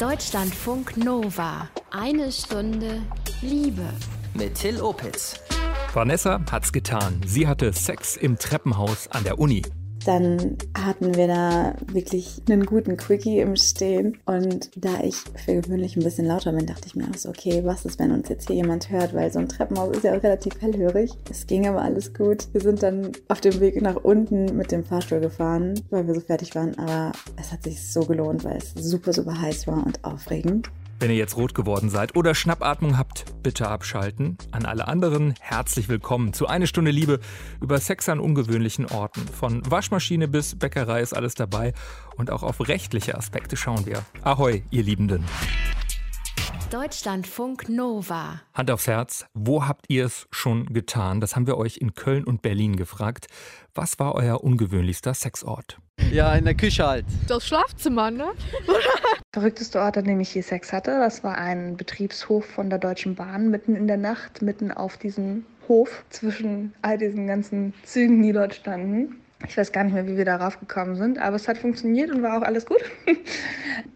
Deutschlandfunk Nova. Eine Stunde Liebe. Mit Till Opitz. Vanessa hat's getan. Sie hatte Sex im Treppenhaus an der Uni. Dann hatten wir da wirklich einen guten Quickie im Stehen. Und da ich für gewöhnlich ein bisschen lauter bin, dachte ich mir auch so, okay, was ist, wenn uns jetzt hier jemand hört? Weil so ein Treppenhaus ist ja auch relativ hellhörig. Es ging aber alles gut. Wir sind dann auf dem Weg nach unten mit dem Fahrstuhl gefahren, weil wir so fertig waren. Aber es hat sich so gelohnt, weil es super, super heiß war und aufregend. Wenn ihr jetzt rot geworden seid oder Schnappatmung habt, bitte abschalten. An alle anderen herzlich willkommen zu Eine Stunde Liebe über Sex an ungewöhnlichen Orten. Von Waschmaschine bis Bäckerei ist alles dabei und auch auf rechtliche Aspekte schauen wir. Ahoi, ihr Liebenden. Deutschlandfunk Nova. Hand aufs Herz, wo habt ihr es schon getan? Das haben wir euch in Köln und Berlin gefragt. Was war euer ungewöhnlichster Sexort? Ja, in der Küche halt. Das Schlafzimmer, ne? Verrückteste Ort, an dem ich je Sex hatte, das war ein Betriebshof von der Deutschen Bahn, mitten in der Nacht, mitten auf diesem Hof, zwischen all diesen ganzen Zügen, die dort standen. Ich weiß gar nicht mehr, wie wir darauf gekommen sind, aber es hat funktioniert und war auch alles gut.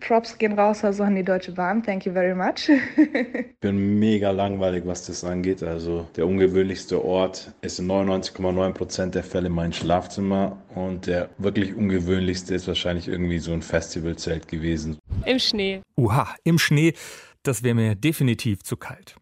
Props gehen raus also an die Deutsche Bahn. Thank you very much. ich bin mega langweilig, was das angeht. Also der ungewöhnlichste Ort ist in 99,9% der Fälle mein Schlafzimmer und der wirklich ungewöhnlichste ist wahrscheinlich irgendwie so ein Festivalzelt gewesen. Im Schnee. Uha, im Schnee. Das wäre mir definitiv zu kalt.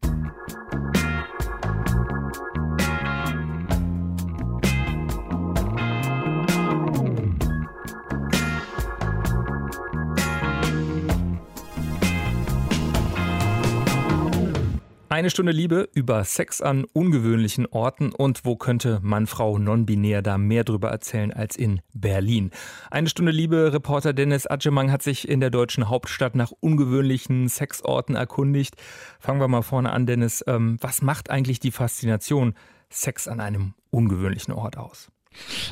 Eine Stunde Liebe über Sex an ungewöhnlichen Orten und wo könnte Mann, Frau, non-binär da mehr drüber erzählen als in Berlin. Eine Stunde Liebe, Reporter Dennis Adjemang hat sich in der deutschen Hauptstadt nach ungewöhnlichen Sexorten erkundigt. Fangen wir mal vorne an, Dennis. Ähm, was macht eigentlich die Faszination Sex an einem ungewöhnlichen Ort aus?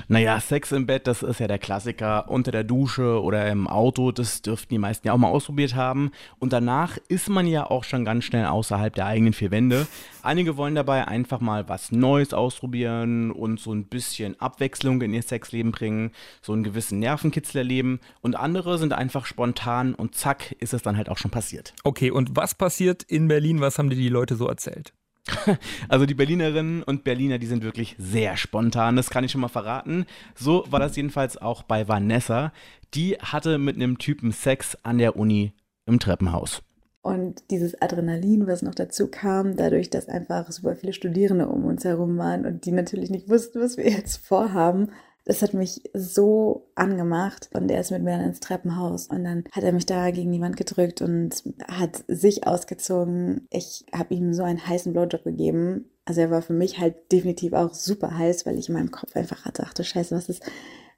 Naja, Sex im Bett, das ist ja der Klassiker. Unter der Dusche oder im Auto, das dürften die meisten ja auch mal ausprobiert haben. Und danach ist man ja auch schon ganz schnell außerhalb der eigenen vier Wände. Einige wollen dabei einfach mal was Neues ausprobieren und so ein bisschen Abwechslung in ihr Sexleben bringen, so einen gewissen Nervenkitzel erleben. Und andere sind einfach spontan und zack, ist es dann halt auch schon passiert. Okay, und was passiert in Berlin? Was haben dir die Leute so erzählt? Also die Berlinerinnen und Berliner, die sind wirklich sehr spontan, das kann ich schon mal verraten. So war das jedenfalls auch bei Vanessa. Die hatte mit einem Typen Sex an der Uni im Treppenhaus. Und dieses Adrenalin, was noch dazu kam, dadurch, dass einfach super viele Studierende um uns herum waren und die natürlich nicht wussten, was wir jetzt vorhaben, das hat mich so angemacht und er ist mit mir dann ins Treppenhaus und dann hat er mich da gegen die Wand gedrückt und hat sich ausgezogen. Ich habe ihm so einen heißen Blowjob gegeben. Also er war für mich halt definitiv auch super heiß, weil ich in meinem Kopf einfach hatte, ach du Scheiße, was ist,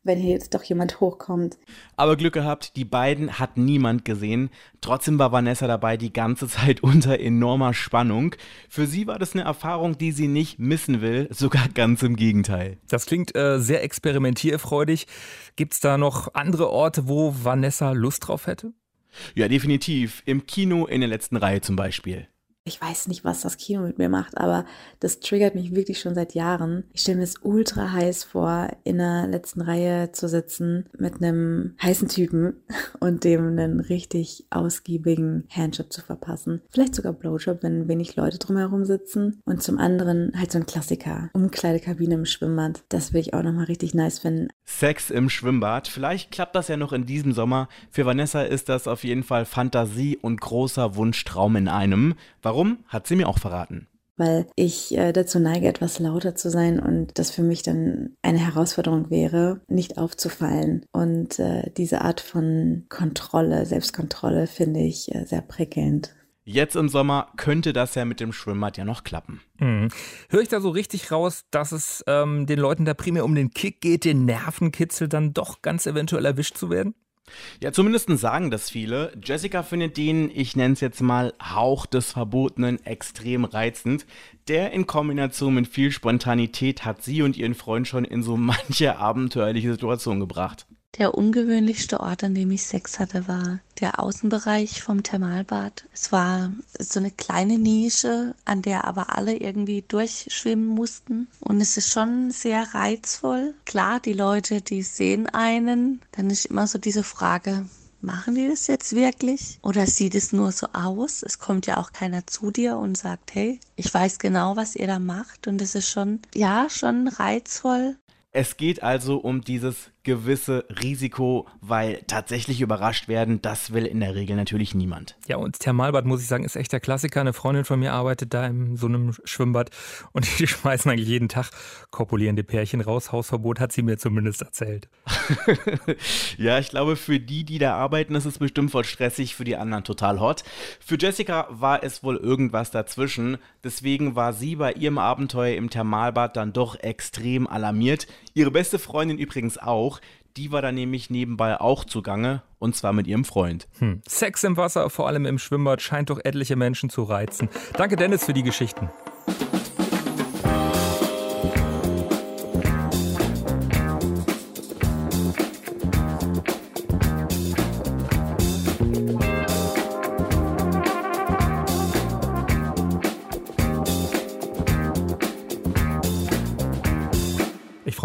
wenn hier jetzt doch jemand hochkommt. Aber Glück gehabt, die beiden hat niemand gesehen. Trotzdem war Vanessa dabei die ganze Zeit unter enormer Spannung. Für sie war das eine Erfahrung, die sie nicht missen will, sogar ganz im Gegenteil. Das klingt äh, sehr experimentierfreudig. Gibt es da noch andere Orte, wo Vanessa Lust drauf hätte? Ja, definitiv. Im Kino in der letzten Reihe zum Beispiel ich weiß nicht, was das Kino mit mir macht, aber das triggert mich wirklich schon seit Jahren. Ich stelle mir es ultra heiß vor, in der letzten Reihe zu sitzen mit einem heißen Typen und dem einen richtig ausgiebigen Handjob zu verpassen. Vielleicht sogar Blowjob, wenn wenig Leute drumherum sitzen. Und zum anderen halt so ein Klassiker. Umkleidekabine im Schwimmbad. Das will ich auch nochmal richtig nice finden. Sex im Schwimmbad. Vielleicht klappt das ja noch in diesem Sommer. Für Vanessa ist das auf jeden Fall Fantasie und großer Wunschtraum in einem. Warum Warum, hat sie mir auch verraten weil ich äh, dazu neige, etwas lauter zu sein und das für mich dann eine Herausforderung wäre, nicht aufzufallen. Und äh, diese Art von Kontrolle, Selbstkontrolle finde ich äh, sehr prickelnd. Jetzt im Sommer könnte das ja mit dem Schwimmbad ja noch klappen. Mhm. Höre ich da so richtig raus, dass es ähm, den Leuten da primär um den Kick geht, den Nervenkitzel dann doch ganz eventuell erwischt zu werden? Ja, zumindest sagen das viele. Jessica findet den, ich nenne es jetzt mal, Hauch des Verbotenen extrem reizend. Der in Kombination mit viel Spontanität hat sie und ihren Freund schon in so manche abenteuerliche Situation gebracht. Der ungewöhnlichste Ort, an dem ich Sex hatte, war der Außenbereich vom Thermalbad. Es war so eine kleine Nische, an der aber alle irgendwie durchschwimmen mussten. Und es ist schon sehr reizvoll. Klar, die Leute, die sehen einen. Dann ist immer so diese Frage, machen die das jetzt wirklich? Oder sieht es nur so aus? Es kommt ja auch keiner zu dir und sagt, hey, ich weiß genau, was ihr da macht. Und es ist schon, ja, schon reizvoll. Es geht also um dieses gewisse Risiko, weil tatsächlich überrascht werden, das will in der Regel natürlich niemand. Ja, und Thermalbad, muss ich sagen, ist echt der Klassiker. Eine Freundin von mir arbeitet da in so einem Schwimmbad und die schmeißen eigentlich jeden Tag kopulierende Pärchen raus. Hausverbot hat sie mir zumindest erzählt. ja, ich glaube, für die, die da arbeiten, ist es bestimmt voll stressig, für die anderen total hot. Für Jessica war es wohl irgendwas dazwischen. Deswegen war sie bei ihrem Abenteuer im Thermalbad dann doch extrem alarmiert. Ihre beste Freundin übrigens auch. Die war da nämlich nebenbei auch zugange und zwar mit ihrem Freund. Hm. Sex im Wasser, vor allem im Schwimmbad, scheint doch etliche Menschen zu reizen. Danke, Dennis, für die Geschichten.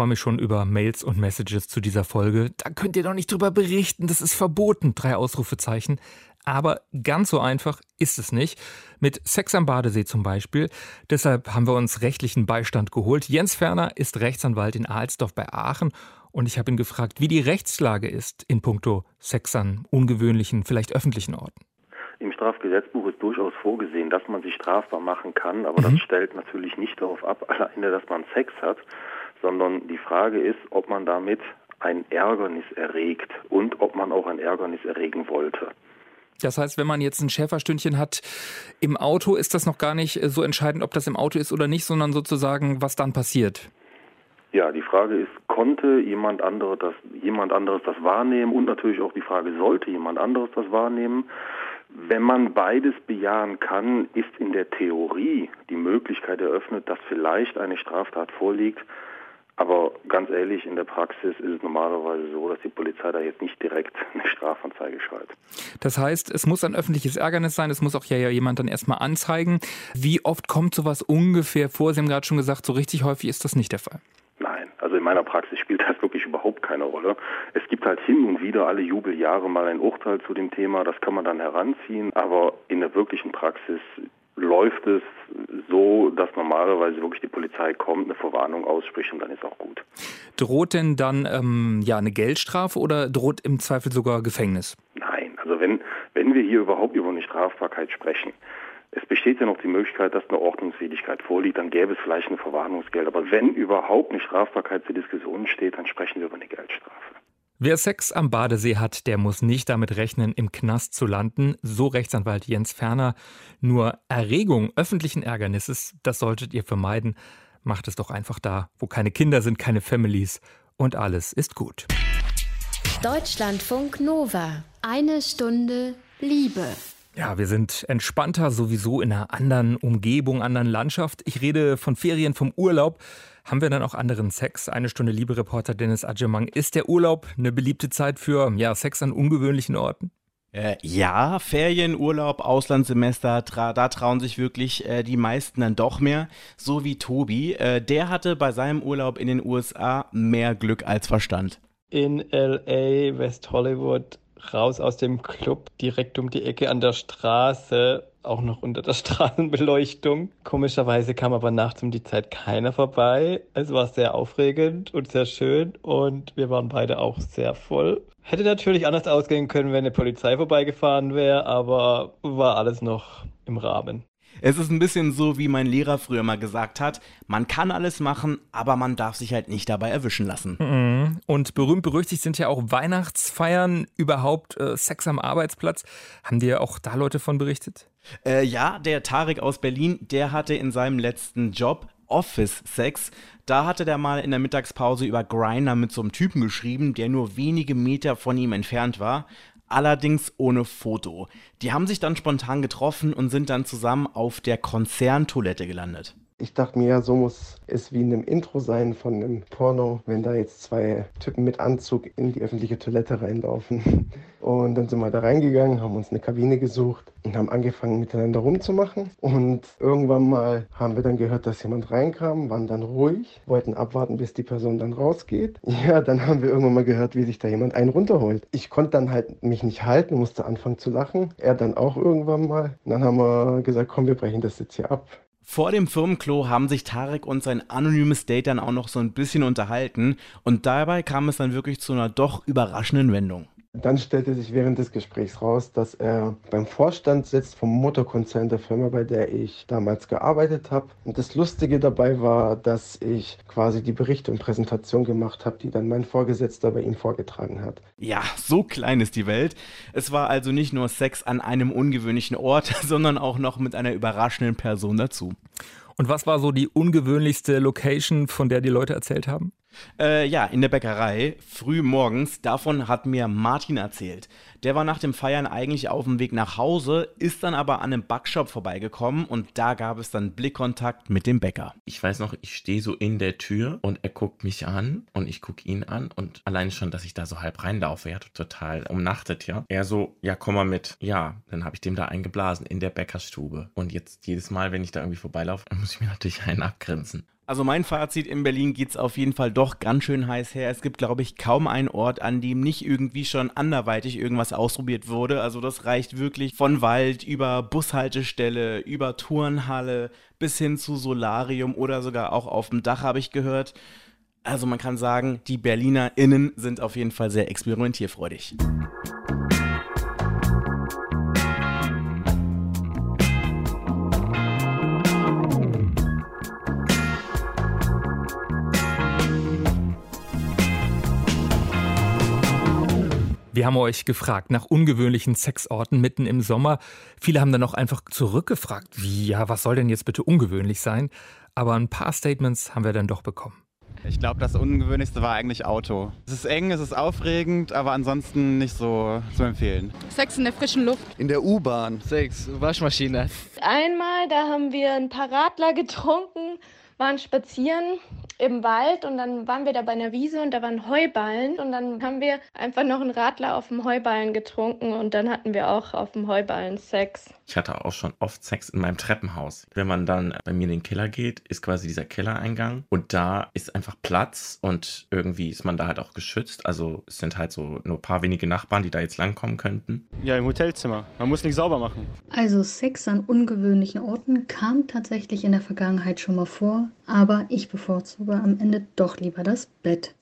Freue mich schon über Mails und Messages zu dieser Folge. Da könnt ihr doch nicht drüber berichten, das ist verboten. Drei Ausrufezeichen. Aber ganz so einfach ist es nicht. Mit Sex am Badesee zum Beispiel. Deshalb haben wir uns rechtlichen Beistand geholt. Jens Ferner ist Rechtsanwalt in Alsdorf bei Aachen und ich habe ihn gefragt, wie die Rechtslage ist in puncto Sex an ungewöhnlichen, vielleicht öffentlichen Orten. Im Strafgesetzbuch ist durchaus vorgesehen, dass man sich strafbar machen kann, aber mhm. das stellt natürlich nicht darauf ab, alleine, dass man Sex hat, sondern die Frage ist, ob man damit ein Ärgernis erregt und ob man auch ein Ärgernis erregen wollte. Das heißt, wenn man jetzt ein Schäferstündchen hat im Auto, ist das noch gar nicht so entscheidend, ob das im Auto ist oder nicht, sondern sozusagen, was dann passiert. Ja, die Frage ist, konnte jemand, andere das, jemand anderes das wahrnehmen und natürlich auch die Frage, sollte jemand anderes das wahrnehmen? Wenn man beides bejahen kann, ist in der Theorie die Möglichkeit eröffnet, dass vielleicht eine Straftat vorliegt, aber ganz ehrlich, in der Praxis ist es normalerweise so, dass die Polizei da jetzt nicht direkt eine Strafanzeige schreibt. Das heißt, es muss ein öffentliches Ärgernis sein, es muss auch ja jemand dann erstmal anzeigen. Wie oft kommt sowas ungefähr vor? Sie haben gerade schon gesagt, so richtig häufig ist das nicht der Fall. Nein, also in meiner Praxis spielt das wirklich überhaupt keine Rolle. Es gibt halt hin und wieder alle Jubeljahre mal ein Urteil zu dem Thema, das kann man dann heranziehen, aber in der wirklichen Praxis läuft es so, dass normalerweise wirklich die Polizei kommt, eine Verwarnung ausspricht und dann ist auch gut. Droht denn dann ähm, ja eine Geldstrafe oder droht im Zweifel sogar Gefängnis? Nein, also wenn, wenn wir hier überhaupt über eine Strafbarkeit sprechen, es besteht ja noch die Möglichkeit, dass eine Ordnungswidrigkeit vorliegt, dann gäbe es vielleicht ein Verwarnungsgeld. Aber wenn überhaupt eine Strafbarkeit zur Diskussion steht, dann sprechen wir über eine Geldstrafe. Wer Sex am Badesee hat, der muss nicht damit rechnen, im Knast zu landen, so Rechtsanwalt Jens Ferner. Nur Erregung öffentlichen Ärgernisses, das solltet ihr vermeiden. Macht es doch einfach da, wo keine Kinder sind, keine Families und alles ist gut. Deutschlandfunk Nova. Eine Stunde Liebe. Ja, wir sind entspannter sowieso in einer anderen Umgebung, anderen Landschaft. Ich rede von Ferien, vom Urlaub. Haben wir dann auch anderen Sex? Eine Stunde Liebe-Reporter Dennis Adjemang. Ist der Urlaub eine beliebte Zeit für ja, Sex an ungewöhnlichen Orten? Äh, ja, Ferien, Urlaub, Auslandssemester, tra da trauen sich wirklich äh, die meisten dann doch mehr. So wie Tobi. Äh, der hatte bei seinem Urlaub in den USA mehr Glück als Verstand. In LA, West Hollywood, raus aus dem Club, direkt um die Ecke an der Straße auch noch unter der Straßenbeleuchtung. Komischerweise kam aber nachts um die Zeit keiner vorbei. Es war sehr aufregend und sehr schön und wir waren beide auch sehr voll. Hätte natürlich anders ausgehen können, wenn eine Polizei vorbeigefahren wäre, aber war alles noch im Rahmen. Es ist ein bisschen so, wie mein Lehrer früher mal gesagt hat, man kann alles machen, aber man darf sich halt nicht dabei erwischen lassen. Mhm. Und berühmt berüchtigt sind ja auch Weihnachtsfeiern, überhaupt äh, Sex am Arbeitsplatz. Haben dir auch da Leute von berichtet? Äh, ja, der Tarek aus Berlin, der hatte in seinem letzten Job Office-Sex. Da hatte der mal in der Mittagspause über Griner mit so einem Typen geschrieben, der nur wenige Meter von ihm entfernt war allerdings ohne Foto. Die haben sich dann spontan getroffen und sind dann zusammen auf der Konzerntoilette gelandet. Ich dachte mir, ja, so muss es wie in einem Intro sein von einem Porno, wenn da jetzt zwei Typen mit Anzug in die öffentliche Toilette reinlaufen. Und dann sind wir da reingegangen, haben uns eine Kabine gesucht und haben angefangen miteinander rumzumachen. Und irgendwann mal haben wir dann gehört, dass jemand reinkam, waren dann ruhig, wollten abwarten, bis die Person dann rausgeht. Ja, dann haben wir irgendwann mal gehört, wie sich da jemand einen runterholt. Ich konnte dann halt mich nicht halten, musste anfangen zu lachen. Er dann auch irgendwann mal. Und dann haben wir gesagt, komm, wir brechen das jetzt hier ab. Vor dem Firmenklo haben sich Tarek und sein anonymes Date dann auch noch so ein bisschen unterhalten und dabei kam es dann wirklich zu einer doch überraschenden Wendung. Dann stellte sich während des Gesprächs raus, dass er beim Vorstand sitzt vom Motorkonzern der Firma, bei der ich damals gearbeitet habe. Und das Lustige dabei war, dass ich quasi die Berichte und Präsentation gemacht habe, die dann mein Vorgesetzter bei ihm vorgetragen hat. Ja, so klein ist die Welt. Es war also nicht nur Sex an einem ungewöhnlichen Ort, sondern auch noch mit einer überraschenden Person dazu. Und was war so die ungewöhnlichste Location, von der die Leute erzählt haben? Äh, ja, in der Bäckerei, früh morgens. Davon hat mir Martin erzählt. Der war nach dem Feiern eigentlich auf dem Weg nach Hause, ist dann aber an einem Backshop vorbeigekommen und da gab es dann Blickkontakt mit dem Bäcker. Ich weiß noch, ich stehe so in der Tür und er guckt mich an und ich gucke ihn an und allein schon, dass ich da so halb reinlaufe, ja, total umnachtet, ja. Er so, ja, komm mal mit. Ja, dann habe ich dem da eingeblasen in der Bäckerstube. Und jetzt jedes Mal, wenn ich da irgendwie vorbeilaufe, muss ich mir natürlich einen abgrenzen. Also mein Fazit, in Berlin geht es auf jeden Fall doch ganz schön heiß her. Es gibt, glaube ich, kaum einen Ort, an dem nicht irgendwie schon anderweitig irgendwas ausprobiert wurde. Also das reicht wirklich von Wald über Bushaltestelle, über Turnhalle bis hin zu Solarium oder sogar auch auf dem Dach, habe ich gehört. Also man kann sagen, die BerlinerInnen sind auf jeden Fall sehr experimentierfreudig. Wir haben euch gefragt nach ungewöhnlichen Sexorten mitten im Sommer. Viele haben dann auch einfach zurückgefragt, wie, ja, was soll denn jetzt bitte ungewöhnlich sein? Aber ein paar Statements haben wir dann doch bekommen. Ich glaube, das Ungewöhnlichste war eigentlich Auto. Es ist eng, es ist aufregend, aber ansonsten nicht so zu empfehlen. Sex in der frischen Luft. In der U-Bahn. Sex, Waschmaschine. Einmal, da haben wir ein paar Radler getrunken, waren spazieren im Wald und dann waren wir da bei einer Wiese und da waren Heuballen und dann haben wir einfach noch einen Radler auf dem Heuballen getrunken und dann hatten wir auch auf dem Heuballen Sex. Ich hatte auch schon oft Sex in meinem Treppenhaus. Wenn man dann bei mir in den Keller geht, ist quasi dieser Kellereingang und da ist einfach Platz und irgendwie ist man da halt auch geschützt. Also es sind halt so nur ein paar wenige Nachbarn, die da jetzt langkommen könnten. Ja, im Hotelzimmer. Man muss nicht sauber machen. Also Sex an ungewöhnlichen Orten kam tatsächlich in der Vergangenheit schon mal vor, aber ich bevorzuge am Ende doch lieber das Bett.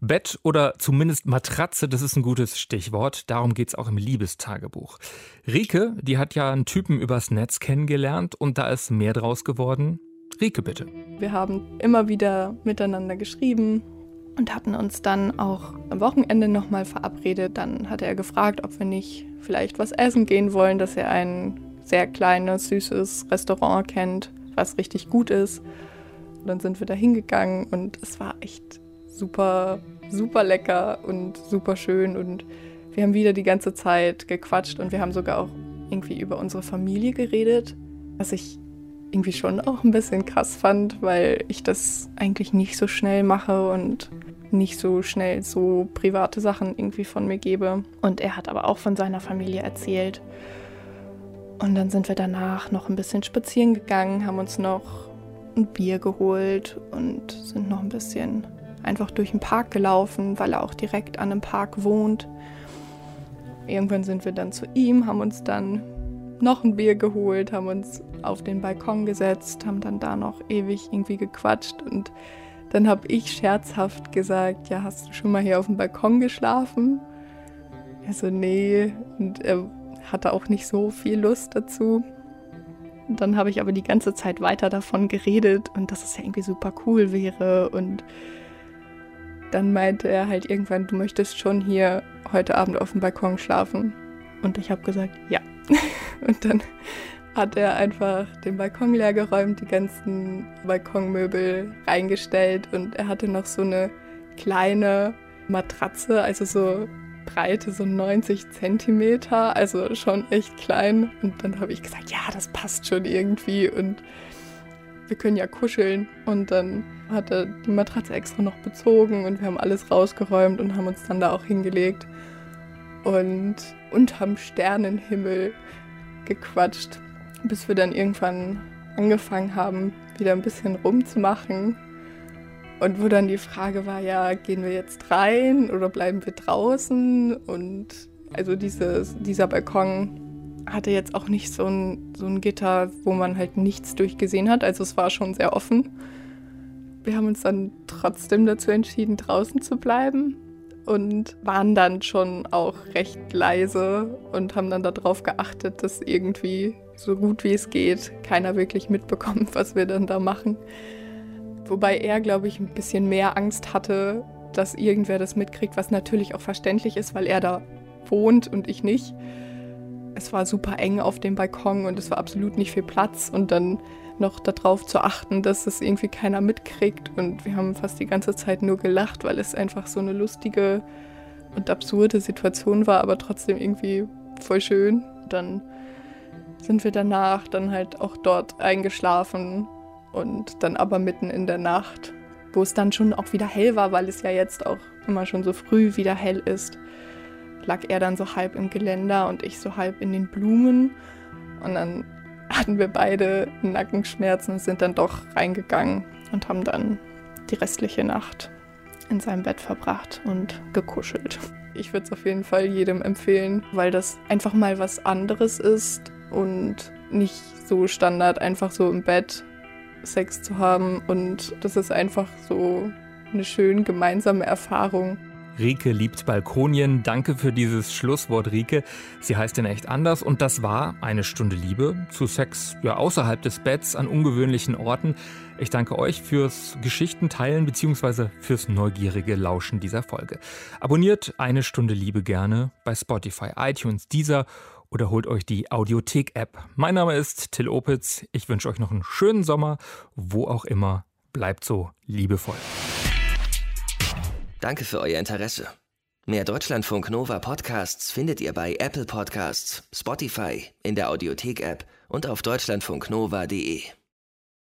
Bett oder zumindest Matratze, das ist ein gutes Stichwort. Darum geht es auch im Liebestagebuch. Rike, die hat ja einen Typen übers Netz kennengelernt und da ist mehr draus geworden. Rike, bitte. Wir haben immer wieder miteinander geschrieben und hatten uns dann auch am Wochenende nochmal verabredet. Dann hatte er gefragt, ob wir nicht vielleicht was essen gehen wollen, dass er ein sehr kleines, süßes Restaurant kennt, was richtig gut ist. Und dann sind wir da hingegangen und es war echt super, super lecker und super schön. Und wir haben wieder die ganze Zeit gequatscht und wir haben sogar auch irgendwie über unsere Familie geredet, was ich irgendwie schon auch ein bisschen krass fand, weil ich das eigentlich nicht so schnell mache und nicht so schnell so private Sachen irgendwie von mir gebe. Und er hat aber auch von seiner Familie erzählt. Und dann sind wir danach noch ein bisschen spazieren gegangen, haben uns noch ein Bier geholt und sind noch ein bisschen einfach durch den Park gelaufen, weil er auch direkt an einem Park wohnt. Irgendwann sind wir dann zu ihm, haben uns dann noch ein Bier geholt, haben uns auf den Balkon gesetzt, haben dann da noch ewig irgendwie gequatscht und dann habe ich scherzhaft gesagt, ja, hast du schon mal hier auf dem Balkon geschlafen? Er so, nee, und er hatte auch nicht so viel Lust dazu. Und dann habe ich aber die ganze Zeit weiter davon geredet und dass es ja irgendwie super cool wäre und dann meinte er halt irgendwann, du möchtest schon hier heute Abend auf dem Balkon schlafen. Und ich habe gesagt, ja. Und dann hat er einfach den Balkon leergeräumt, die ganzen Balkonmöbel reingestellt und er hatte noch so eine kleine Matratze, also so Breite so 90 Zentimeter, also schon echt klein. Und dann habe ich gesagt, ja, das passt schon irgendwie. Und wir können ja kuscheln. Und dann hat er die Matratze extra noch bezogen und wir haben alles rausgeräumt und haben uns dann da auch hingelegt und unterm Sternenhimmel gequatscht, bis wir dann irgendwann angefangen haben, wieder ein bisschen rumzumachen. Und wo dann die Frage war, ja, gehen wir jetzt rein oder bleiben wir draußen? Und also dieses, dieser Balkon hatte jetzt auch nicht so ein, so ein Gitter, wo man halt nichts durchgesehen hat. Also es war schon sehr offen. Wir haben uns dann trotzdem dazu entschieden, draußen zu bleiben und waren dann schon auch recht leise und haben dann darauf geachtet, dass irgendwie so gut wie es geht keiner wirklich mitbekommt, was wir dann da machen. Wobei er, glaube ich, ein bisschen mehr Angst hatte, dass irgendwer das mitkriegt, was natürlich auch verständlich ist, weil er da wohnt und ich nicht. Es war super eng auf dem Balkon und es war absolut nicht viel Platz und dann noch darauf zu achten, dass es irgendwie keiner mitkriegt. Und wir haben fast die ganze Zeit nur gelacht, weil es einfach so eine lustige und absurde Situation war, aber trotzdem irgendwie voll schön. Dann sind wir danach dann halt auch dort eingeschlafen und dann aber mitten in der Nacht, wo es dann schon auch wieder hell war, weil es ja jetzt auch immer schon so früh wieder hell ist, lag er dann so halb im Geländer und ich so halb in den Blumen. Und dann hatten wir beide Nackenschmerzen und sind dann doch reingegangen und haben dann die restliche Nacht in seinem Bett verbracht und gekuschelt. Ich würde es auf jeden Fall jedem empfehlen, weil das einfach mal was anderes ist und nicht so Standard, einfach so im Bett Sex zu haben. Und das ist einfach so eine schön gemeinsame Erfahrung. Rike liebt Balkonien. Danke für dieses Schlusswort, Rike. Sie heißt in echt anders und das war eine Stunde Liebe zu Sex ja außerhalb des Betts an ungewöhnlichen Orten. Ich danke euch fürs Geschichten teilen bzw. fürs neugierige Lauschen dieser Folge. Abonniert eine Stunde Liebe gerne bei Spotify, iTunes, Deezer oder holt euch die Audiothek-App. Mein Name ist Till Opitz. Ich wünsche euch noch einen schönen Sommer, wo auch immer. Bleibt so liebevoll. Danke für euer Interesse. Mehr Deutschlandfunk Nova Podcasts findet ihr bei Apple Podcasts, Spotify, in der Audiothek-App und auf deutschlandfunknova.de.